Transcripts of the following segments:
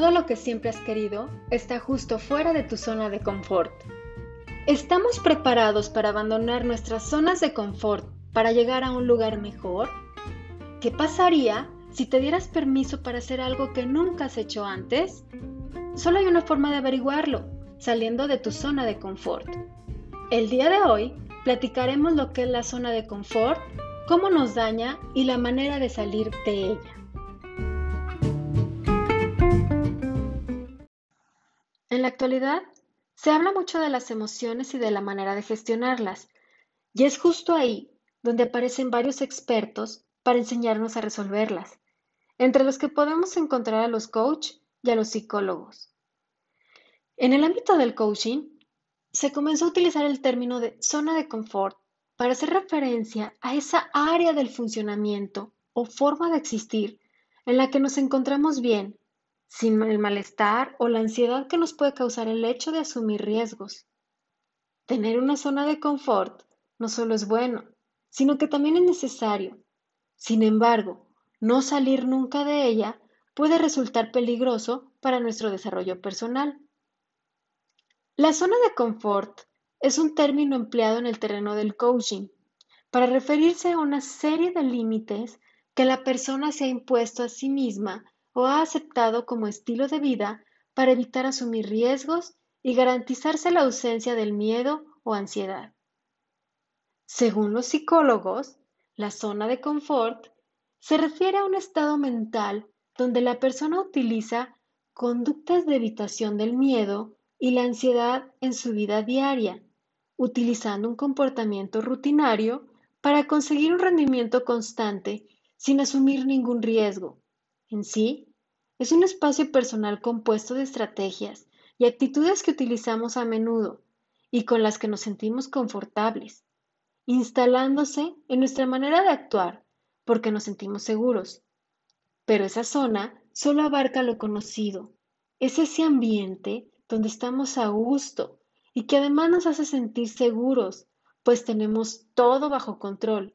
Todo lo que siempre has querido está justo fuera de tu zona de confort. ¿Estamos preparados para abandonar nuestras zonas de confort para llegar a un lugar mejor? ¿Qué pasaría si te dieras permiso para hacer algo que nunca has hecho antes? Solo hay una forma de averiguarlo, saliendo de tu zona de confort. El día de hoy platicaremos lo que es la zona de confort, cómo nos daña y la manera de salir de ella. En la actualidad, se habla mucho de las emociones y de la manera de gestionarlas, y es justo ahí donde aparecen varios expertos para enseñarnos a resolverlas, entre los que podemos encontrar a los coach y a los psicólogos. En el ámbito del coaching, se comenzó a utilizar el término de zona de confort para hacer referencia a esa área del funcionamiento o forma de existir en la que nos encontramos bien sin el malestar o la ansiedad que nos puede causar el hecho de asumir riesgos. Tener una zona de confort no solo es bueno, sino que también es necesario. Sin embargo, no salir nunca de ella puede resultar peligroso para nuestro desarrollo personal. La zona de confort es un término empleado en el terreno del coaching para referirse a una serie de límites que la persona se ha impuesto a sí misma o ha aceptado como estilo de vida para evitar asumir riesgos y garantizarse la ausencia del miedo o ansiedad. Según los psicólogos, la zona de confort se refiere a un estado mental donde la persona utiliza conductas de evitación del miedo y la ansiedad en su vida diaria, utilizando un comportamiento rutinario para conseguir un rendimiento constante sin asumir ningún riesgo, en sí, es un espacio personal compuesto de estrategias y actitudes que utilizamos a menudo y con las que nos sentimos confortables, instalándose en nuestra manera de actuar porque nos sentimos seguros. Pero esa zona solo abarca lo conocido, es ese ambiente donde estamos a gusto y que además nos hace sentir seguros, pues tenemos todo bajo control.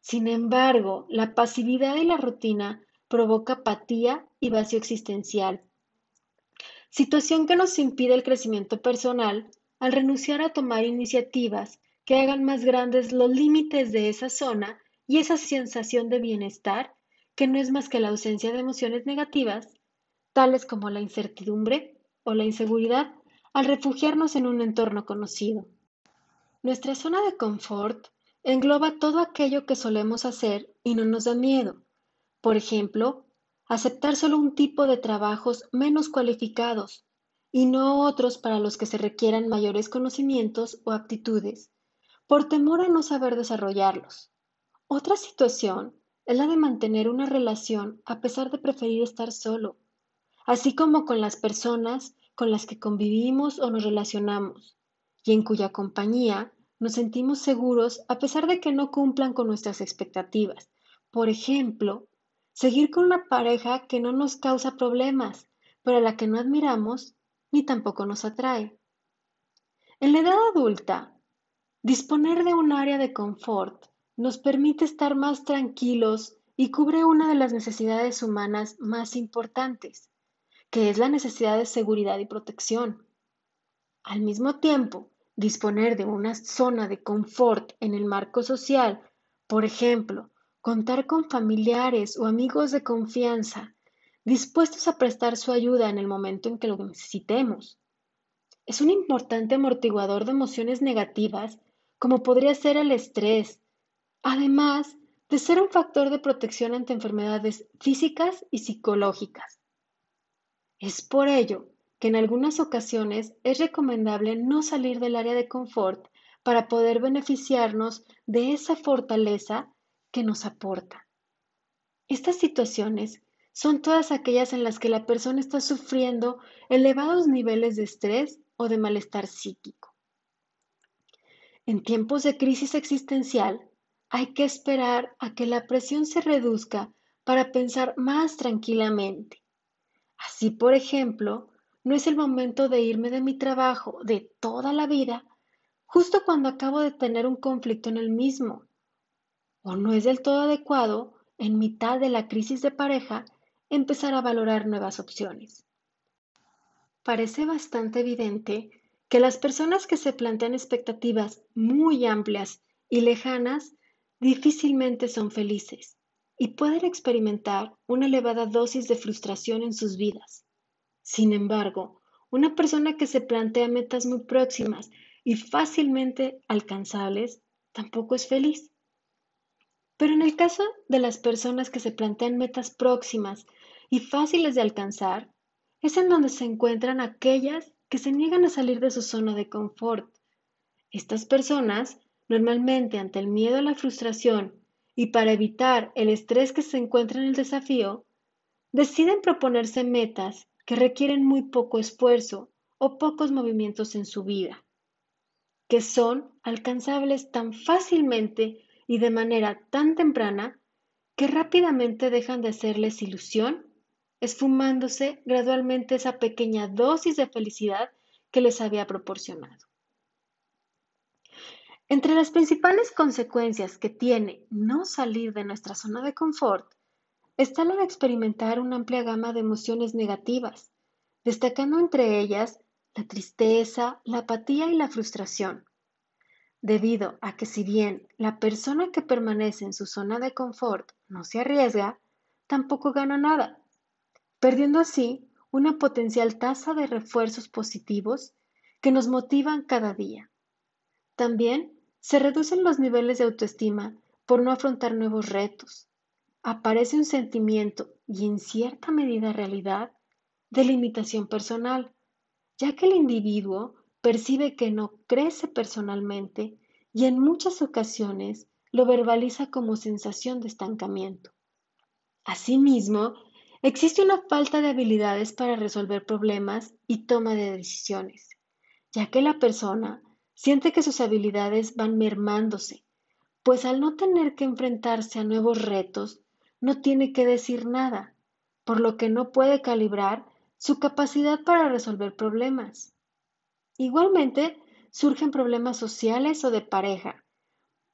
Sin embargo, la pasividad y la rutina provoca apatía y vacío existencial. Situación que nos impide el crecimiento personal al renunciar a tomar iniciativas que hagan más grandes los límites de esa zona y esa sensación de bienestar que no es más que la ausencia de emociones negativas, tales como la incertidumbre o la inseguridad, al refugiarnos en un entorno conocido. Nuestra zona de confort engloba todo aquello que solemos hacer y no nos da miedo, por ejemplo, aceptar solo un tipo de trabajos menos cualificados y no otros para los que se requieran mayores conocimientos o aptitudes, por temor a no saber desarrollarlos. Otra situación es la de mantener una relación a pesar de preferir estar solo, así como con las personas con las que convivimos o nos relacionamos, y en cuya compañía nos sentimos seguros a pesar de que no cumplan con nuestras expectativas. Por ejemplo, Seguir con una pareja que no nos causa problemas, pero a la que no admiramos ni tampoco nos atrae. En la edad adulta, disponer de un área de confort nos permite estar más tranquilos y cubre una de las necesidades humanas más importantes, que es la necesidad de seguridad y protección. Al mismo tiempo, disponer de una zona de confort en el marco social, por ejemplo, Contar con familiares o amigos de confianza dispuestos a prestar su ayuda en el momento en que lo necesitemos. Es un importante amortiguador de emociones negativas como podría ser el estrés, además de ser un factor de protección ante enfermedades físicas y psicológicas. Es por ello que en algunas ocasiones es recomendable no salir del área de confort para poder beneficiarnos de esa fortaleza que nos aporta. Estas situaciones son todas aquellas en las que la persona está sufriendo elevados niveles de estrés o de malestar psíquico. En tiempos de crisis existencial, hay que esperar a que la presión se reduzca para pensar más tranquilamente. Así, por ejemplo, no es el momento de irme de mi trabajo de toda la vida justo cuando acabo de tener un conflicto en el mismo o no es del todo adecuado, en mitad de la crisis de pareja, empezar a valorar nuevas opciones. Parece bastante evidente que las personas que se plantean expectativas muy amplias y lejanas difícilmente son felices y pueden experimentar una elevada dosis de frustración en sus vidas. Sin embargo, una persona que se plantea metas muy próximas y fácilmente alcanzables tampoco es feliz. Pero en el caso de las personas que se plantean metas próximas y fáciles de alcanzar, es en donde se encuentran aquellas que se niegan a salir de su zona de confort. Estas personas, normalmente ante el miedo a la frustración y para evitar el estrés que se encuentra en el desafío, deciden proponerse metas que requieren muy poco esfuerzo o pocos movimientos en su vida, que son alcanzables tan fácilmente y de manera tan temprana que rápidamente dejan de hacerles ilusión esfumándose gradualmente esa pequeña dosis de felicidad que les había proporcionado. Entre las principales consecuencias que tiene no salir de nuestra zona de confort está la de experimentar una amplia gama de emociones negativas, destacando entre ellas la tristeza, la apatía y la frustración, debido a que si bien la persona que permanece en su zona de confort no se arriesga, tampoco gana nada, perdiendo así una potencial tasa de refuerzos positivos que nos motivan cada día. También se reducen los niveles de autoestima por no afrontar nuevos retos. Aparece un sentimiento y en cierta medida realidad de limitación personal, ya que el individuo percibe que no crece personalmente y en muchas ocasiones lo verbaliza como sensación de estancamiento. Asimismo, Existe una falta de habilidades para resolver problemas y toma de decisiones, ya que la persona siente que sus habilidades van mermándose, pues al no tener que enfrentarse a nuevos retos, no tiene que decir nada, por lo que no puede calibrar su capacidad para resolver problemas. Igualmente, surgen problemas sociales o de pareja,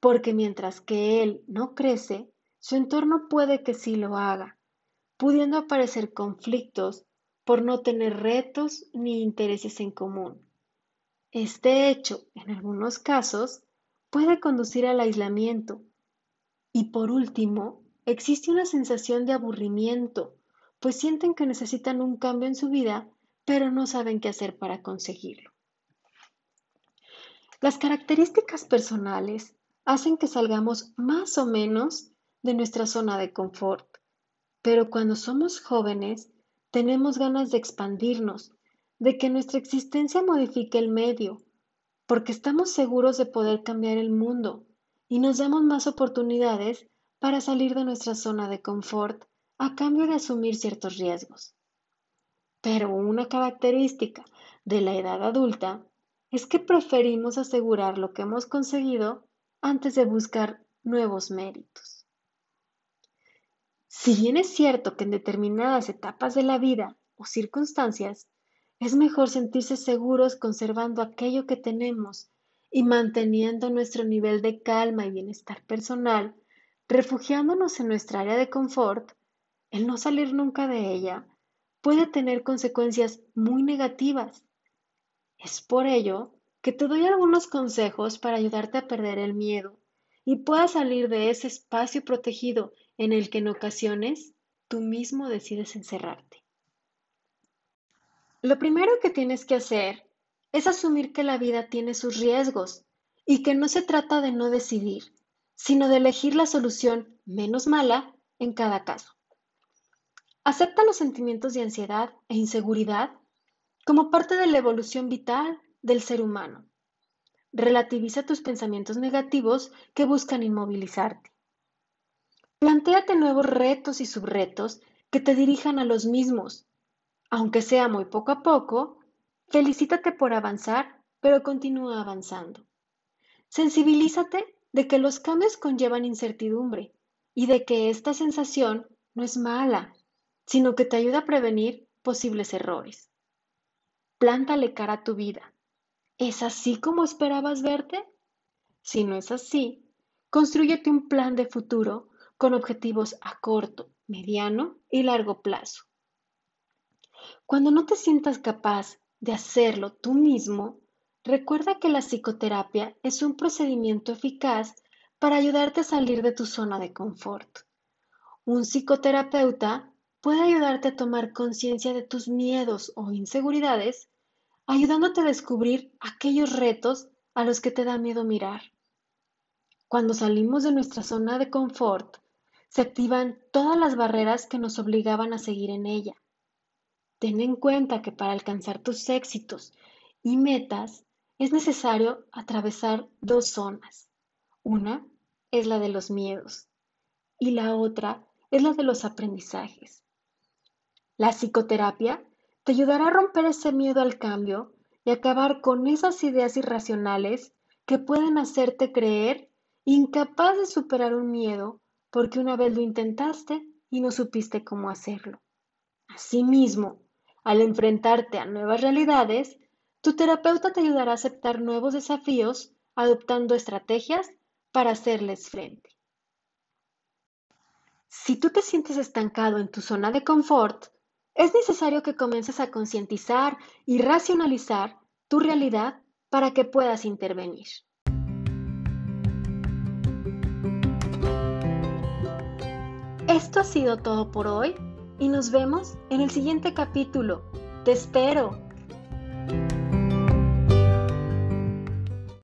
porque mientras que él no crece, su entorno puede que sí lo haga pudiendo aparecer conflictos por no tener retos ni intereses en común. Este hecho, en algunos casos, puede conducir al aislamiento. Y por último, existe una sensación de aburrimiento, pues sienten que necesitan un cambio en su vida, pero no saben qué hacer para conseguirlo. Las características personales hacen que salgamos más o menos de nuestra zona de confort pero cuando somos jóvenes, tenemos ganas de expandirnos, de que nuestra existencia modifique el medio, porque estamos seguros de poder cambiar el mundo y nos damos más oportunidades para salir de nuestra zona de confort a cambio de asumir ciertos riesgos. Pero una característica de la edad adulta es que preferimos asegurar lo que hemos conseguido antes de buscar nuevos méritos. Si bien es cierto que en determinadas etapas de la vida o circunstancias es mejor sentirse seguros conservando aquello que tenemos y manteniendo nuestro nivel de calma y bienestar personal, refugiándonos en nuestra área de confort, el no salir nunca de ella puede tener consecuencias muy negativas. Es por ello que te doy algunos consejos para ayudarte a perder el miedo y puedas salir de ese espacio protegido en el que en ocasiones tú mismo decides encerrarte. Lo primero que tienes que hacer es asumir que la vida tiene sus riesgos y que no se trata de no decidir, sino de elegir la solución menos mala en cada caso. Acepta los sentimientos de ansiedad e inseguridad como parte de la evolución vital del ser humano. Relativiza tus pensamientos negativos que buscan inmovilizarte. Plantéate nuevos retos y subretos que te dirijan a los mismos. Aunque sea muy poco a poco, felicítate por avanzar, pero continúa avanzando. Sensibilízate de que los cambios conllevan incertidumbre y de que esta sensación no es mala, sino que te ayuda a prevenir posibles errores. Plántale cara a tu vida. ¿Es así como esperabas verte? Si no es así, construyete un plan de futuro con objetivos a corto, mediano y largo plazo. Cuando no te sientas capaz de hacerlo tú mismo, recuerda que la psicoterapia es un procedimiento eficaz para ayudarte a salir de tu zona de confort. Un psicoterapeuta puede ayudarte a tomar conciencia de tus miedos o inseguridades, ayudándote a descubrir aquellos retos a los que te da miedo mirar. Cuando salimos de nuestra zona de confort, se activan todas las barreras que nos obligaban a seguir en ella. Ten en cuenta que para alcanzar tus éxitos y metas es necesario atravesar dos zonas. Una es la de los miedos y la otra es la de los aprendizajes. La psicoterapia te ayudará a romper ese miedo al cambio y acabar con esas ideas irracionales que pueden hacerte creer incapaz de superar un miedo porque una vez lo intentaste y no supiste cómo hacerlo. Asimismo, al enfrentarte a nuevas realidades, tu terapeuta te ayudará a aceptar nuevos desafíos adoptando estrategias para hacerles frente. Si tú te sientes estancado en tu zona de confort, es necesario que comiences a concientizar y racionalizar tu realidad para que puedas intervenir. Esto ha sido todo por hoy y nos vemos en el siguiente capítulo. Te espero.